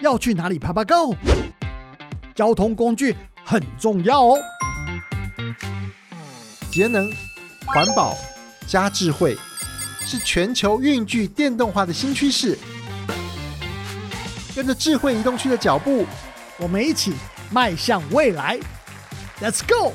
要去哪里爬爬 Go？交通工具很重要哦。节能、环保加智慧，是全球运具电动化的新趋势。跟着智慧移动区的脚步，我们一起迈向未来。Let's go！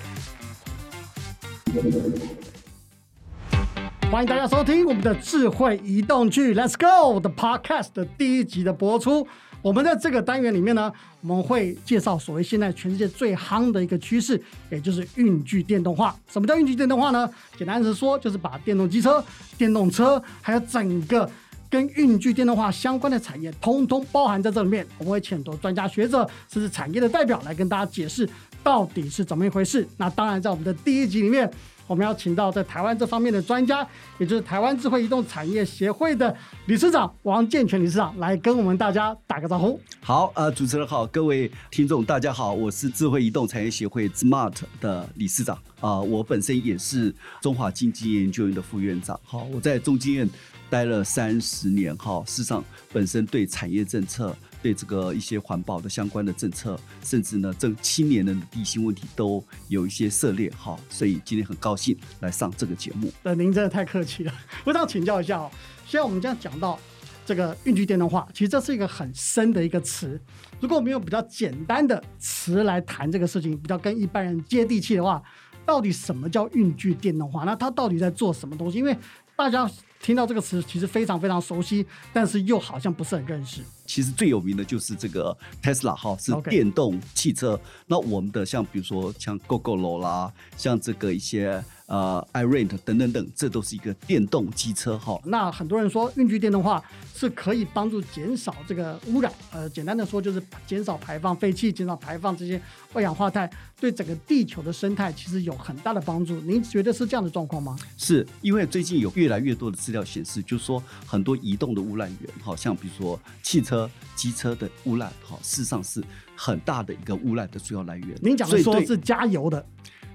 欢迎大家收听我们的智慧移动剧 Let's Go 的 Podcast 的第一集的播出。我们在这个单元里面呢，我们会介绍所谓现在全世界最夯的一个趋势，也就是运具电动化。什么叫运具电动化呢？简单的说，就是把电动机车、电动车，还有整个跟运具电动化相关的产业，通通包含在这里面。我们会请很多专家学者，甚至产业的代表来跟大家解释到底是怎么一回事。那当然，在我们的第一集里面。我们要请到在台湾这方面的专家，也就是台湾智慧移动产业协会的理事长王建全理事长，来跟我们大家打个招呼。好，呃，主持人好，各位听众大家好，我是智慧移动产业协会 Smart 的理事长啊，我本身也是中华经济研究院的副院长。好，我在中经院待了三十年，哈，事实上本身对产业政策。对这个一些环保的相关的政策，甚至呢，这青年的地心问题都有一些涉猎哈，所以今天很高兴来上这个节目。那您真的太客气了，我想请教一下哦。现在我们这样讲到这个运具电动化，其实这是一个很深的一个词。如果我们用比较简单的词来谈这个事情，比较跟一般人接地气的话，到底什么叫运具电动化？那它到底在做什么东西？因为大家听到这个词，其实非常非常熟悉，但是又好像不是很认识。其实最有名的就是这个 Tesla 哈，是电动汽车。那我们的像比如说像 GoGoLo 啦，像这个一些呃 iRent 等等等，这都是一个电动机车哈。那很多人说运具电动化是可以帮助减少这个污染，呃，简单的说就是减少排放废气，减少排放这些二氧化碳，对整个地球的生态其实有很大的帮助。您觉得是这样的状况吗？是因为最近有越来越多的资料显示，就是说很多移动的污染源，好像比如说汽车。车、机车的污染，哈，事实上是很大的一个污染的主要来源。您讲的说是加油的，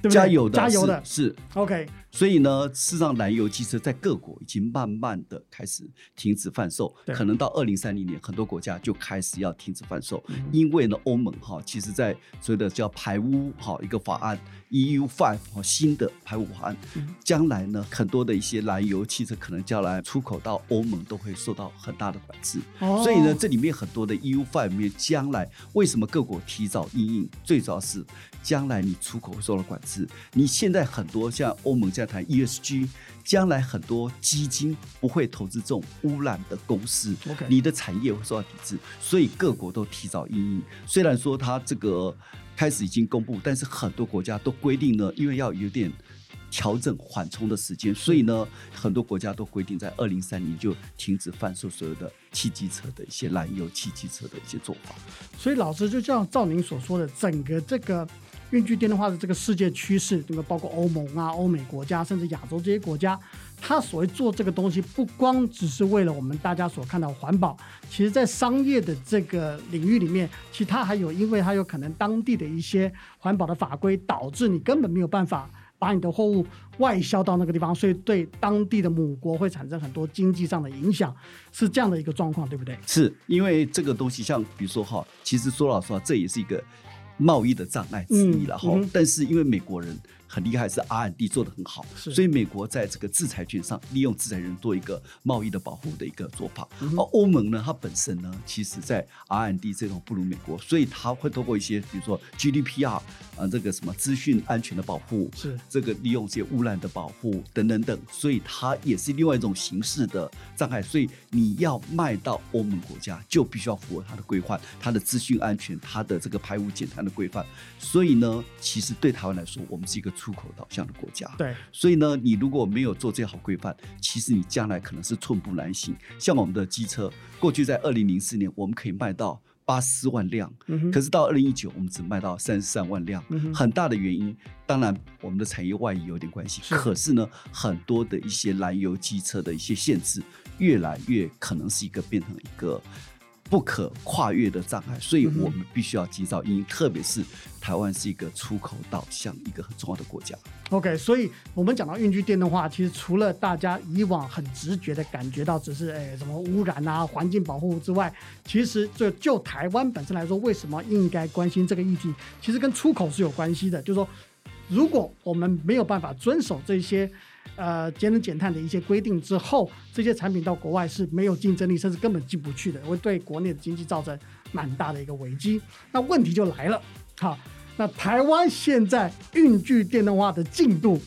对不对？加油的，加油的是 OK。所以呢，事实上，燃油汽车在各国已经慢慢的开始停止贩售，可能到二零三零年，很多国家就开始要停止贩售，因为呢，欧盟哈，其实在所谓的叫排污哈一个法案 EU Five 哈新的排污法案，将来呢，很多的一些燃油汽车可能将来出口到欧盟都会受到很大的管制，所以呢，这里面很多的 EU Five 里面，将来为什么各国提早应应，最主要是将来你出口会受到管制，你现在很多像欧盟这样。谈 ESG，将来很多基金不会投资这种污染的公司，你的产业会受到抵制，所以各国都提早应应。虽然说它这个开始已经公布，但是很多国家都规定呢，因为要有点调整缓冲的时间，所以呢，很多国家都规定在二零三年就停止贩售所有的汽机车的一些燃油汽机车的一些做法。所以老师就像照您所说的，整个这个。运具电动化的这个世界趋势，这个包括欧盟啊、欧美国家，甚至亚洲这些国家，它所谓做这个东西，不光只是为了我们大家所看到环保，其实在商业的这个领域里面，其他还有，因为它有可能当地的一些环保的法规，导致你根本没有办法把你的货物外销到那个地方，所以对当地的母国会产生很多经济上的影响，是这样的一个状况，对不对？是因为这个东西，像比如说哈，其实说老实话，这也是一个。贸易的障碍之一了哈，但是因为美国人。很厉害，是 R&D 做的很好，所以美国在这个制裁权上利用制裁人做一个贸易的保护的一个做法。而欧盟呢，它本身呢，其实在 R&D 这种不如美国，所以它会透过一些，比如说 GDPR 啊，这个什么资讯安全的保护，是这个利用这些污染的保护等等等，所以它也是另外一种形式的障碍。所以你要卖到欧盟国家，就必须要符合它的规范，它的资讯安全，它的这个排污减碳的规范。所以呢，其实对台湾来说，我们是一个。出口导向的国家，对，所以呢，你如果没有做这好规范，其实你将来可能是寸步难行。像我们的机车，过去在二零零四年我们可以卖到八十万辆，可是到二零一九我们只卖到三十三万辆。很大的原因，当然我们的产业外移有点关系，可是呢，很多的一些燃油机车的一些限制，越来越可能是一个变成一个。不可跨越的障碍，所以我们必须要及早应特别是台湾是一个出口导向一个很重要的国家。OK，所以我们讲到运具电动化，其实除了大家以往很直觉的感觉到只是哎什么污染啊、环境保护之外，其实就就台湾本身来说，为什么应该关心这个议题？其实跟出口是有关系的。就是说，如果我们没有办法遵守这些呃节能减碳的一些规定之后，这些产品到国外是没有竞争力，甚至根本进不去的，会对国内的经济造成蛮大的一个危机。那问题就来了，好。那台湾现在运具电动化的进度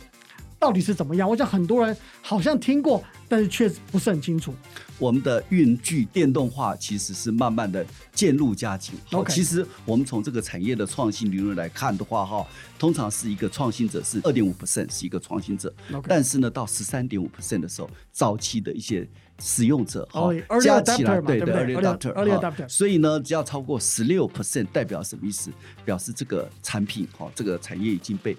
到底是怎么样？我想很多人好像听过，但是确实不是很清楚。我们的运具电动化其实是慢慢的渐入佳境。OK，其实我们从这个产业的创新理论来看的话，哈，通常是一个创新者是二点五 percent 是一个创新者。但是呢，到十三点五 percent 的时候，早期的一些使用者哈加起来，对对，early adopter，所以呢，只要超过十六 percent，代表什么意思？表示这个产品哈，这个产业已经被。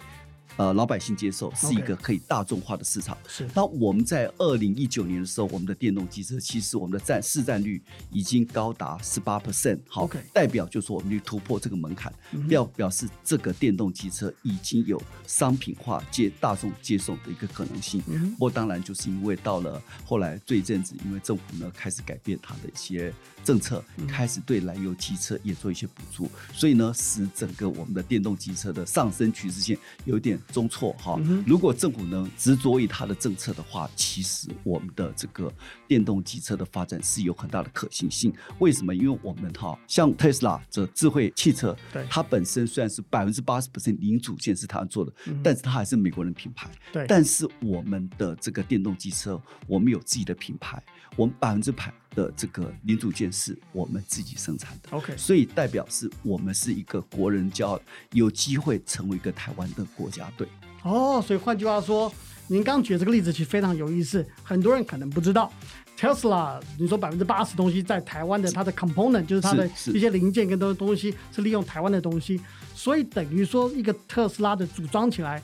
呃，老百姓接受是一个可以大众化的市场。是。那我们在二零一九年的时候，我们的电动机车其实我们的占市占率已经高达十八 percent，好，代表就是说我们去突破这个门槛，表表示这个电动机车已经有商品化接大众接受的一个可能性。不过当然就是因为到了后来这一阵子，因为政府呢开始改变它的一些政策，开始对燃油机车也做一些补助，所以呢使整个我们的电动机车的上升趋势线有点。中错哈，如果政府能执着于它的政策的话，其实我们的这个电动机车的发展是有很大的可行性。为什么？因为我们哈，像特斯拉这智慧汽车，对它本身虽然是百分之八十零组件是它做的，但是它还是美国人品牌。对，但是我们的这个电动机车，我们有自己的品牌，我们百分之百。的这个零组件是我们自己生产的，OK，所以代表是我们是一个国人骄傲，有机会成为一个台湾的国家队。哦，所以换句话说，您刚举这个例子其实非常有意思，很多人可能不知道，Tesla，你说百分之八十东西在台湾的，它的 component 就是它的一些零件跟东东西是利用台湾的东西，所以等于说一个特斯拉的组装起来，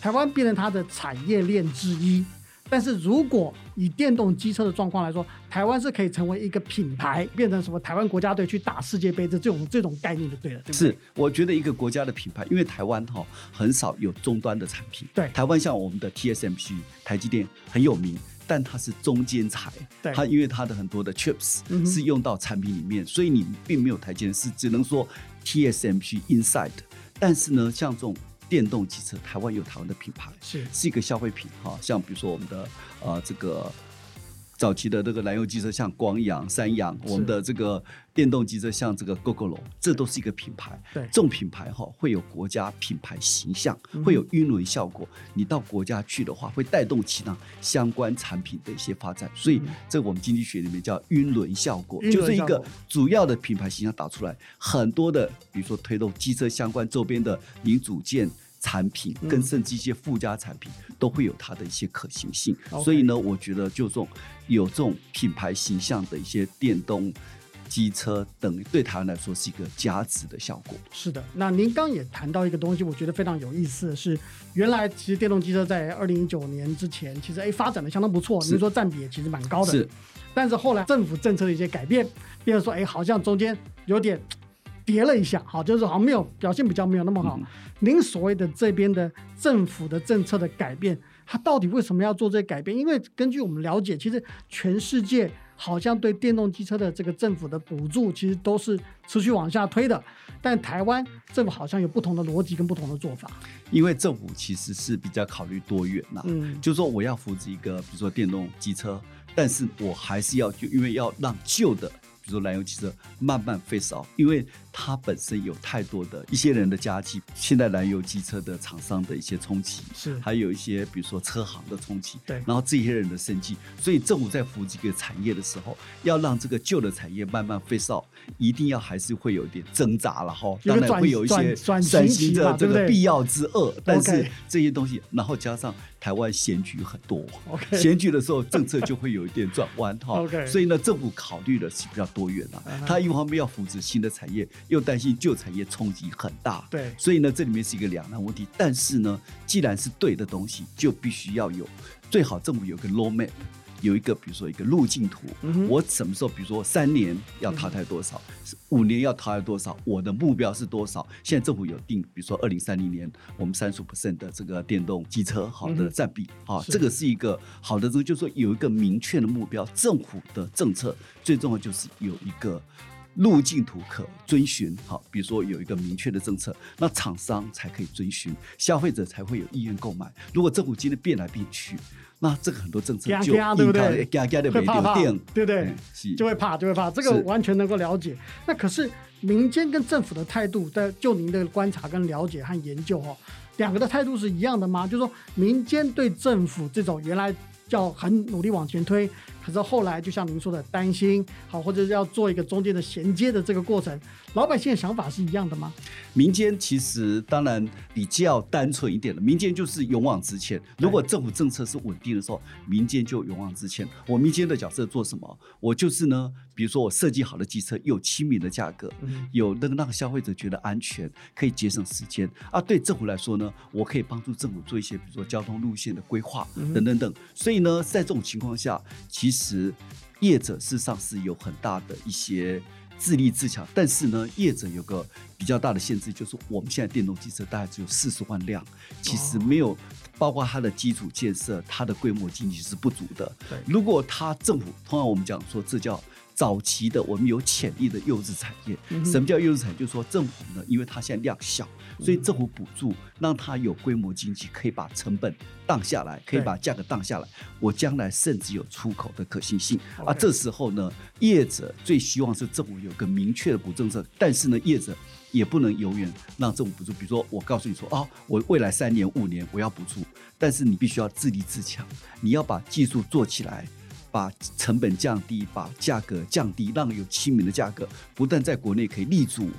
台湾变成它的产业链之一。但是如果以电动机车的状况来说，台湾是可以成为一个品牌，变成什么台湾国家队去打世界杯的这种这种概念就对了，对是，我觉得一个国家的品牌，因为台湾哈很少有终端的产品。对，台湾像我们的 TSMC 台积电很有名，但它是中间材，它因为它的很多的 chips 是用到产品里面，所以你并没有台阶是只能说 TSMC inside。但是呢，像这种。电动汽车，台湾有台湾的品牌，是。是一个消费品哈，像比如说我们的呃这个早期的这个燃油机车，像光阳、三阳，我们的这个电动机车像这个 GoGoLo，这都是一个品牌。对，这种品牌哈会有国家品牌形象，会有晕轮效果。你到国家去的话，会带动其他相关产品的一些发展。所以这我们经济学里面叫晕轮效果，就是一个主要的品牌形象打出来，很多的比如说推动机车相关周边的零组件。产品跟甚至一些附加产品都会有它的一些可行性，所以呢，我觉得就这种有这种品牌形象的一些电动机车等，对台湾来说是一个加值的效果。是的，那您刚也谈到一个东西，我觉得非常有意思的是，原来其实电动机车在二零一九年之前，其实哎发展的相当不错，您说占比也其实蛮高的。是，但是后来政府政策的一些改变，变成说哎好像中间有点。跌了一下，好，就是好像没有表现比较没有那么好。您所谓的这边的政府的政策的改变，它到底为什么要做这些改变？因为根据我们了解，其实全世界好像对电动机车的这个政府的补助，其实都是持续往下推的。但台湾政府好像有不同的逻辑跟不同的做法。因为政府其实是比较考虑多元呐，嗯，就是说我要扶持一个，比如说电动机车，但是我还是要就因为要让旧的。比如说燃油汽车慢慢废少，因为它本身有太多的一些人的家计，现在燃油机车的厂商的一些冲击，是还有一些比如说车行的冲击，对，然后这些人的生计，所以政府在扶这个产业的时候，要让这个旧的产业慢慢飞少，一定要还是会有一点挣扎了哈，当然会有一些转型的这个必要之恶，但是这些东西，然后加上。台湾选举很多，选举的时候政策就会有一点转弯哈，所以呢，政府考虑的是比较多元啊。他一方面要扶持新的产业，又担心旧产业冲击很大，对，所以呢，这里面是一个两难问题。但是呢，既然是对的东西，就必须要有最好政府有个 road map，有一个，比如说一个路径图，我什么时候，比如说三年要淘汰多少，五年要淘汰多少，我的目标是多少？现在政府有定，比如说二零三零年我们三十 percent 的这个电动机车好的占比，好，这个是一个好的，这个就是说有一个明确的目标，政府的政策最重要就是有一个。路径图可遵循，好，比如说有一个明确的政策，那厂商才可以遵循，消费者才会有意愿购买。如果政府今天变来变去，那这个很多政策就对不对？加加的对不对？是就会怕，就会怕，这个完全能够了解。那可是民间跟政府的态度，在就您的观察跟了解和研究哦，两个的态度是一样的吗？就是说民间对政府这种原来。叫很努力往前推，可是后来就像您说的担心，好，或者是要做一个中间的衔接的这个过程，老百姓的想法是一样的吗？民间其实当然比较单纯一点的，民间就是勇往直前。如果政府政策是稳定的时候，民间就勇往直前。我民间的角色做什么？我就是呢，比如说我设计好的机车有亲民的价格，有那个让消费者觉得安全，可以节省时间。啊，对政府来说呢，我可以帮助政府做一些，比如说交通路线的规划等等等。所以。所以呢，在这种情况下，其实业者事实上是有很大的一些自立自强。但是呢，业者有个比较大的限制，就是我们现在电动机车大概只有四十万辆，其实没有包括它的基础建设，它的规模经济是不足的。如果它政府，通常我们讲说，这叫。早期的我们有潜力的幼稚产业，什么叫幼稚产业？就是说政府呢，因为它现在量小，所以政府补助让它有规模经济，可以把成本荡下来，可以把价格荡下来。我将来甚至有出口的可行性。啊，这时候呢，业者最希望是政府有个明确的补政策，但是呢，业者也不能永远让政府补助。比如说，我告诉你说啊，我未来三年、五年我要补助，但是你必须要自立自强，你要把技术做起来。把成本降低，把价格降低，让有亲民的价格，不但在国内可以立足，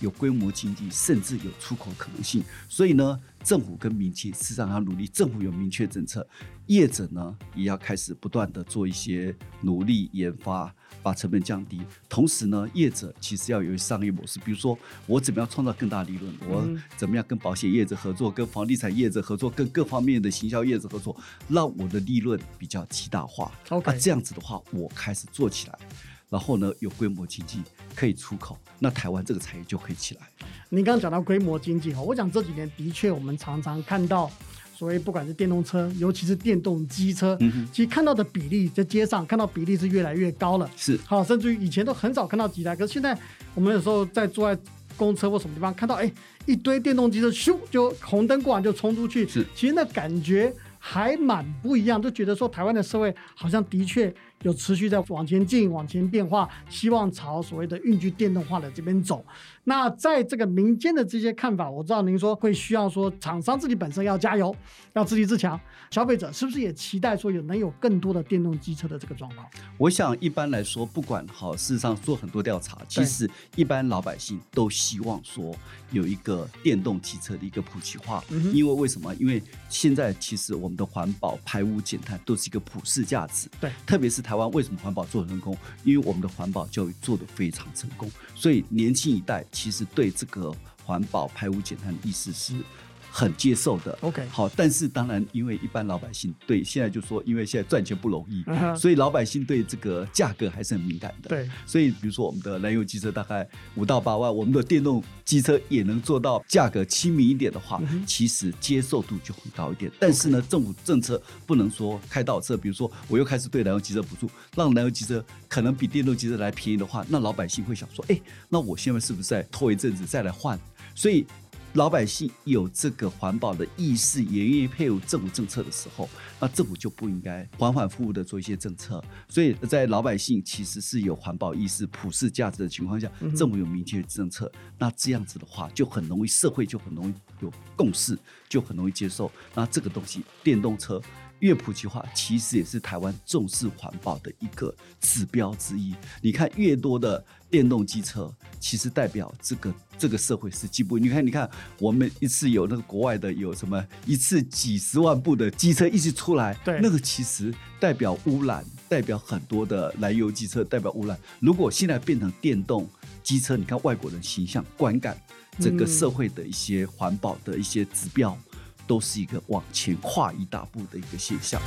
有规模经济，甚至有出口可能性。所以呢，政府跟民企实上要努力，政府有明确政策，业者呢也要开始不断的做一些努力研发。把成本降低，同时呢，业者其实要有商业模式，比如说我怎么样创造更大利润，我怎么样跟保险业者合作，跟房地产业者合作，跟各方面的行销业者合作，让我的利润比较极大化。OK，这样子的话，我开始做起来，然后呢，有规模经济可以出口，那台湾这个产业就可以起来。您刚刚讲到规模经济哈，我讲这几年的确我们常常看到。所以不管是电动车，尤其是电动机车，其实看到的比例在街上看到比例是越来越高了。是，好，甚至于以前都很少看到几台，可是现在我们有时候在坐在公车或什么地方看到，哎，一堆电动机车咻就红灯过完就冲出去。是，其实那感觉还蛮不一样，就觉得说台湾的社会好像的确。有持续在往前进、往前变化，希望朝所谓的运具电动化的这边走。那在这个民间的这些看法，我知道您说会需要说厂商自己本身要加油，要自立自强。消费者是不是也期待说有能有更多的电动机车的这个状况？我想一般来说，不管好，事实上做很多调查，其实一般老百姓都希望说有一个电动汽车的一个普及化。因为为什么？因为现在其实我们的环保、排污、减碳都是一个普世价值。对，特别是台湾为什么环保做成功？因为我们的环保教育做得非常成功，所以年轻一代其实对这个环保、排污、减碳的意思是。很接受的，OK，好，但是当然，因为一般老百姓对现在就说，因为现在赚钱不容易，所以老百姓对这个价格还是很敏感的。对，所以比如说我们的燃油机车大概五到八万，我们的电动机车也能做到价格亲民一点的话，其实接受度就很高一点。但是呢，政府政策不能说开倒车，比如说我又开始对燃油机车补助，让燃油机车可能比电动机车来便宜的话，那老百姓会想说，哎，那我现在是不是再拖一阵子再来换？所以。老百姓有这个环保的意识，也愿意配合政府政策的时候，那政府就不应该反反复复的做一些政策。所以在老百姓其实是有环保意识、普世价值的情况下，政府有明确的政策，那这样子的话就很容易，社会就很容易有共识，就很容易接受。那这个东西，电动车。越普及化，其实也是台湾重视环保的一个指标之一。你看，越多的电动机车，其实代表这个这个社会是进步。你看，你看，我们一次有那个国外的有什么一次几十万部的机车一起出来，对，那个其实代表污染，代表很多的燃油机车代表污染。如果现在变成电动机车，你看外国人形象观感，整个社会的一些环保的一些指标。都是一个往前跨一大步的一个现象。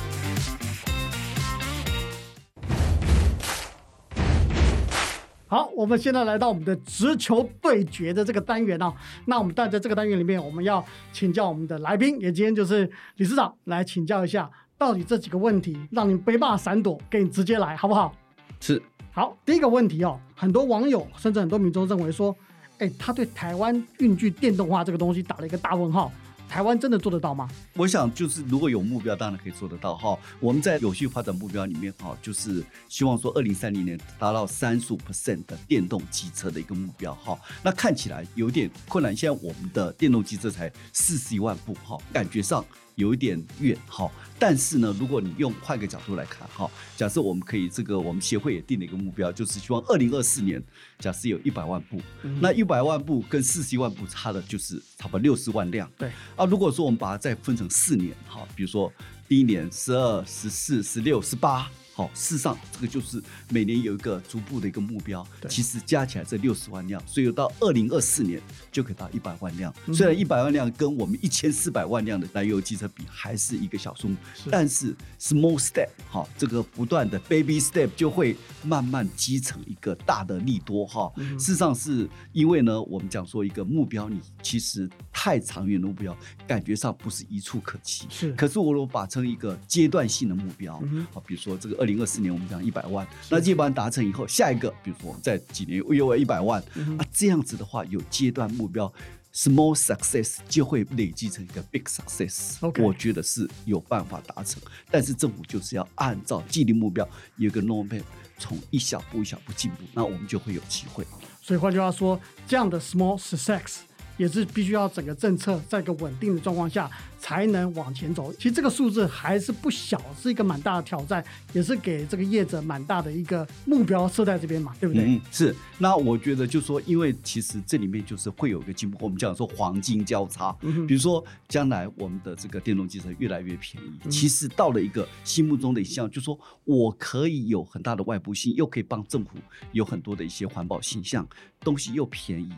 好，我们现在来到我们的直球对决的这个单元啊。那我们但在这个单元里面，我们要请教我们的来宾，也今天就是理事长来请教一下，到底这几个问题让你背霸闪躲，给你直接来好不好？是。好，第一个问题哦，很多网友甚至很多民众认为说，哎，他对台湾运具电动化这个东西打了一个大问号。台湾真的做得到吗？我想就是如果有目标，当然可以做得到哈。我们在有序发展目标里面哈，就是希望说二零三零年达到三十五 percent 的电动汽车的一个目标哈。那看起来有点困难，现在我们的电动汽车才四十一万部哈，感觉上。有一点远哈，但是呢，如果你用换个角度来看哈，假设我们可以这个，我们协会也定了一个目标，就是希望二零二四年，假设有一百万部，那一百万部跟四十一万部差的就是差不多六十万辆。对啊，如果说我们把它再分成四年哈，比如说第一年十二、十四、十六、十八。好，事实上这个就是每年有一个逐步的一个目标，其实加起来这六十万辆，所以到二零二四年就可以到一百万辆。虽然一百万辆跟我们一千四百万辆的燃油汽车比还是一个小数目，但是 small step 哈，这个不断的 baby step 就会慢慢积成一个大的利多哈。事实上是因为呢，我们讲说一个目标，你其实太长远的目标，感觉上不是一触可及。是，可是我如果把成一个阶段性的目标，好，比如说这个二。零二四年我们讲一百万，那这般达成以后，下一个比如说在几年又有一百万啊，这样子的话有阶段目标，small success 就会累积成一个 big success。我觉得是有办法达成，但是政府就是要按照既定目标有一个 normal，从一小步一小步进步，那我们就会有机会。所以换句话说，这样的 small success 也是必须要整个政策在一个稳定的状况下。才能往前走。其实这个数字还是不小，是一个蛮大的挑战，也是给这个业者蛮大的一个目标设在这边嘛，对不对？嗯，是。那我觉得就说，因为其实这里面就是会有一个进步。我们讲说黄金交叉，比如说将来我们的这个电动汽车越来越便宜，其实到了一个心目中的一项，就说我可以有很大的外部性，又可以帮政府有很多的一些环保形象，东西又便宜。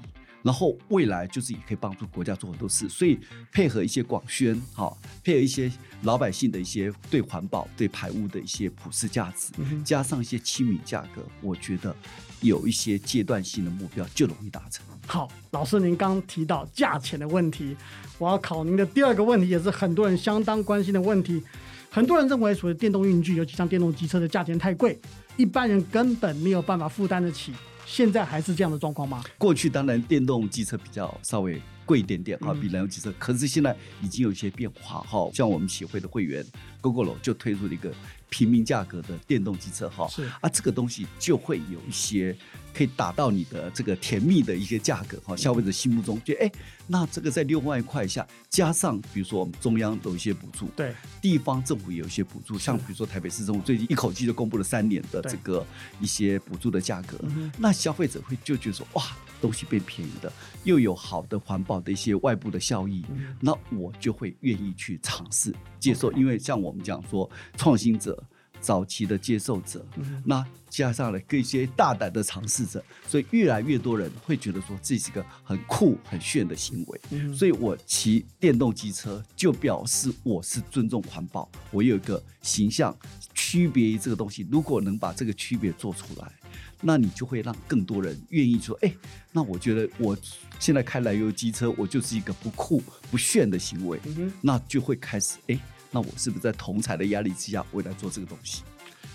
然后未来就是也可以帮助国家做很多事，所以配合一些广宣，哈，配合一些老百姓的一些对环保、对排污的一些普世价值，加上一些亲民价格，我觉得有一些阶段性的目标就容易达成。好，老师您刚提到价钱的问题，我要考您的第二个问题，也是很多人相当关心的问题。很多人认为，所谓电动运具，尤其像电动机车的价钱太贵，一般人根本没有办法负担得起。现在还是这样的状况吗？过去当然电动机车比较稍微贵一点点哈，比燃油机车。可是现在已经有一些变化哈，像我们协会的会员 GoGo 就推出了一个平民价格的电动机车哈，是。啊，这个东西就会有一些。可以达到你的这个甜蜜的一些价格哈，消费者心目中觉得哎，那这个在六万块以下，加上比如说我们中央有一些补助，对，地方政府有一些补助，像比如说台北市政府最近一口气就公布了三年的这个一些补助的价格，那消费者会就觉得说哇，东西变便宜的，又有好的环保的一些外部的效益，那我就会愿意去尝试接受，因为像我们讲说创新者。早期的接受者，那加上了一些大胆的尝试者，所以越来越多人会觉得说这是一个很酷、很炫的行为。所以我骑电动机车就表示我是尊重环保，我有一个形象区别于这个东西。如果能把这个区别做出来，那你就会让更多人愿意说：哎，那我觉得我现在开燃油机车，我就是一个不酷、不炫的行为。那就会开始哎。那我是不是在同财的压力之下，我来做这个东西？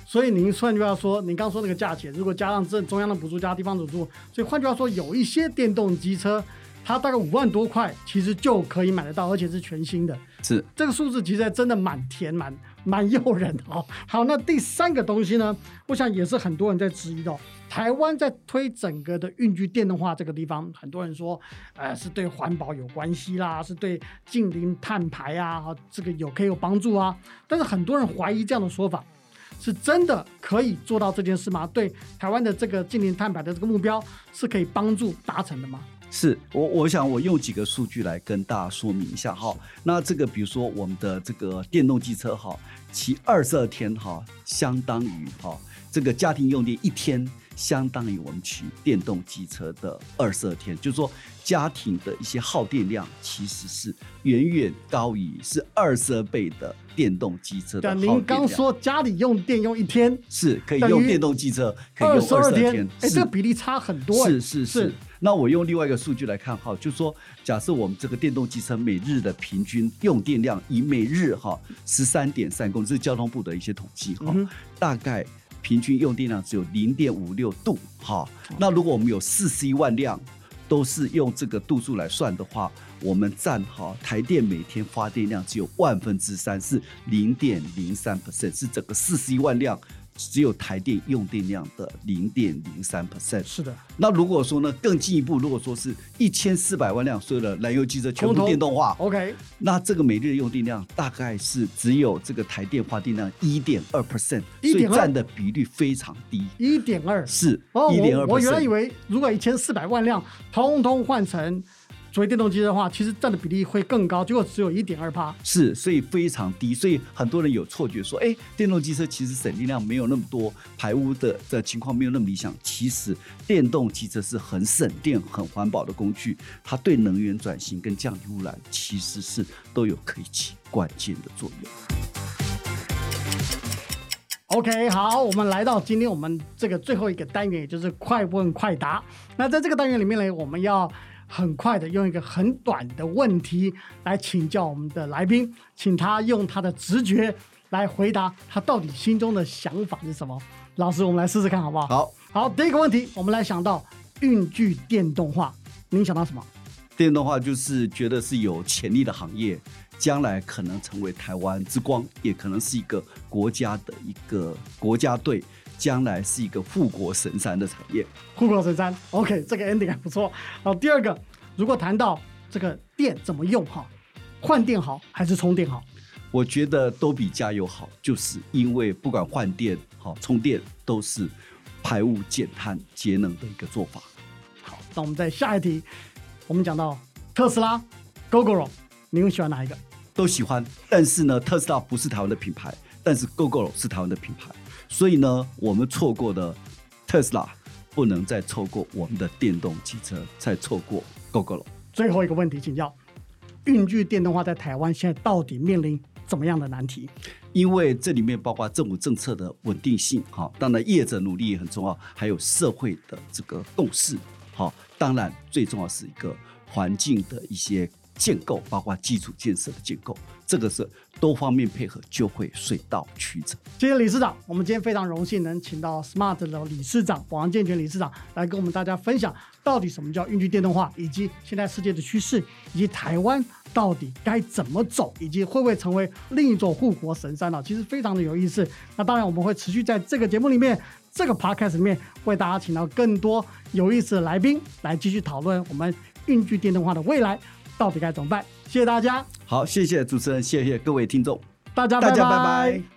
所以您换句话说，您刚说那个价钱，如果加上这中央的补助加地方补助，所以换句话说，有一些电动机车，它大概五万多块，其实就可以买得到，而且是全新的。是这个数字，其实真的蛮甜、蛮蛮诱人的哦。好，那第三个东西呢，我想也是很多人在质疑的。台湾在推整个的运具电动化这个地方，很多人说，呃，是对环保有关系啦，是对近零碳排啊，这个有可以有帮助啊。但是很多人怀疑这样的说法，是真的可以做到这件事吗？对台湾的这个近零碳排的这个目标，是可以帮助达成的吗？是我，我想我用几个数据来跟大家说明一下哈。那这个比如说我们的这个电动机车哈，骑二十二天哈，相当于哈这个家庭用电一天。相当于我们骑电动机车的二十二天，就是说家庭的一些耗电量其实是远远高于是二十二倍的电动机车的耗电量。您刚说家里用电用一天是可以用电动机车可以用二十二天，哎，这个比例差很多。是是是。那我用另外一个数据来看哈，就是说假设我们这个电动机车每日的平均用电量以每日哈十三点三公，这是交通部的一些统计哈，大概。平均用电量只有零点五六度，哈。那如果我们有四十一万辆，都是用这个度数来算的话，我们占哈台电每天发电量只有万分之三，是零点零三 percent，是整个四十一万辆。只有台电用电量的零点零三 percent，是的。那如果说呢，更进一步，如果说是一千四百万辆所有的燃油汽车全部电动化，OK，那这个每日用电量大概是只有这个台电发电量一点二 percent，所以占的比率非常低。一点二是一点二。我原来以为如果一千四百万辆通通换成。所谓电动机的话，其实占的比例会更高，结果只有一点二八。是，所以非常低，所以很多人有错觉说，哎，电动机车其实省电量没有那么多，排污的的情况没有那么理想。其实电动机车是很省电、很环保的工具，它对能源转型跟降低污染，其实是都有可以起关键的作用。OK，好，我们来到今天我们这个最后一个单元，也就是快问快答。那在这个单元里面呢，我们要。很快的用一个很短的问题来请教我们的来宾，请他用他的直觉来回答他到底心中的想法是什么。老师，我们来试试看好不好？好，好，第一个问题，我们来想到运具电动化，您想到什么？电动化就是觉得是有潜力的行业，将来可能成为台湾之光，也可能是一个国家的一个国家队。将来是一个富国神山的产业，富国神山。OK，这个 ending 还不错。好，第二个，如果谈到这个电怎么用哈，换电好还是充电好？我觉得都比加油好，就是因为不管换电好充电都是排污减碳节能的一个做法。好，那我们在下一题，我们讲到特斯拉、GoGo，您喜欢哪一个？都喜欢，但是呢，特斯拉不是台湾的品牌，但是 GoGo 是台湾的品牌。所以呢，我们错过的特斯拉，不能再错过我们的电动汽车，再错过 GoGo 了。最后一个问题，请教，运具电动化在台湾现在到底面临怎么样的难题？因为这里面包括政府政策的稳定性，哈，当然业者努力也很重要，还有社会的这个共识，好，当然最重要是一个环境的一些。建构包括基础建设的建构，这个是多方面配合就会水到渠成。谢谢理事长，我们今天非常荣幸能请到 Smart 的理事长王建全理事长来跟我们大家分享，到底什么叫运具电动化，以及现在世界的趋势，以及台湾到底该怎么走，以及会不会成为另一座护国神山呢？其实非常的有意思。那当然我们会持续在这个节目里面，这个 Podcast 里面为大家请到更多有意思的来宾来继续讨论我们运具电动化的未来。到底该怎么办？谢谢大家。好，谢谢主持人，谢谢各位听众，大家，大家拜拜。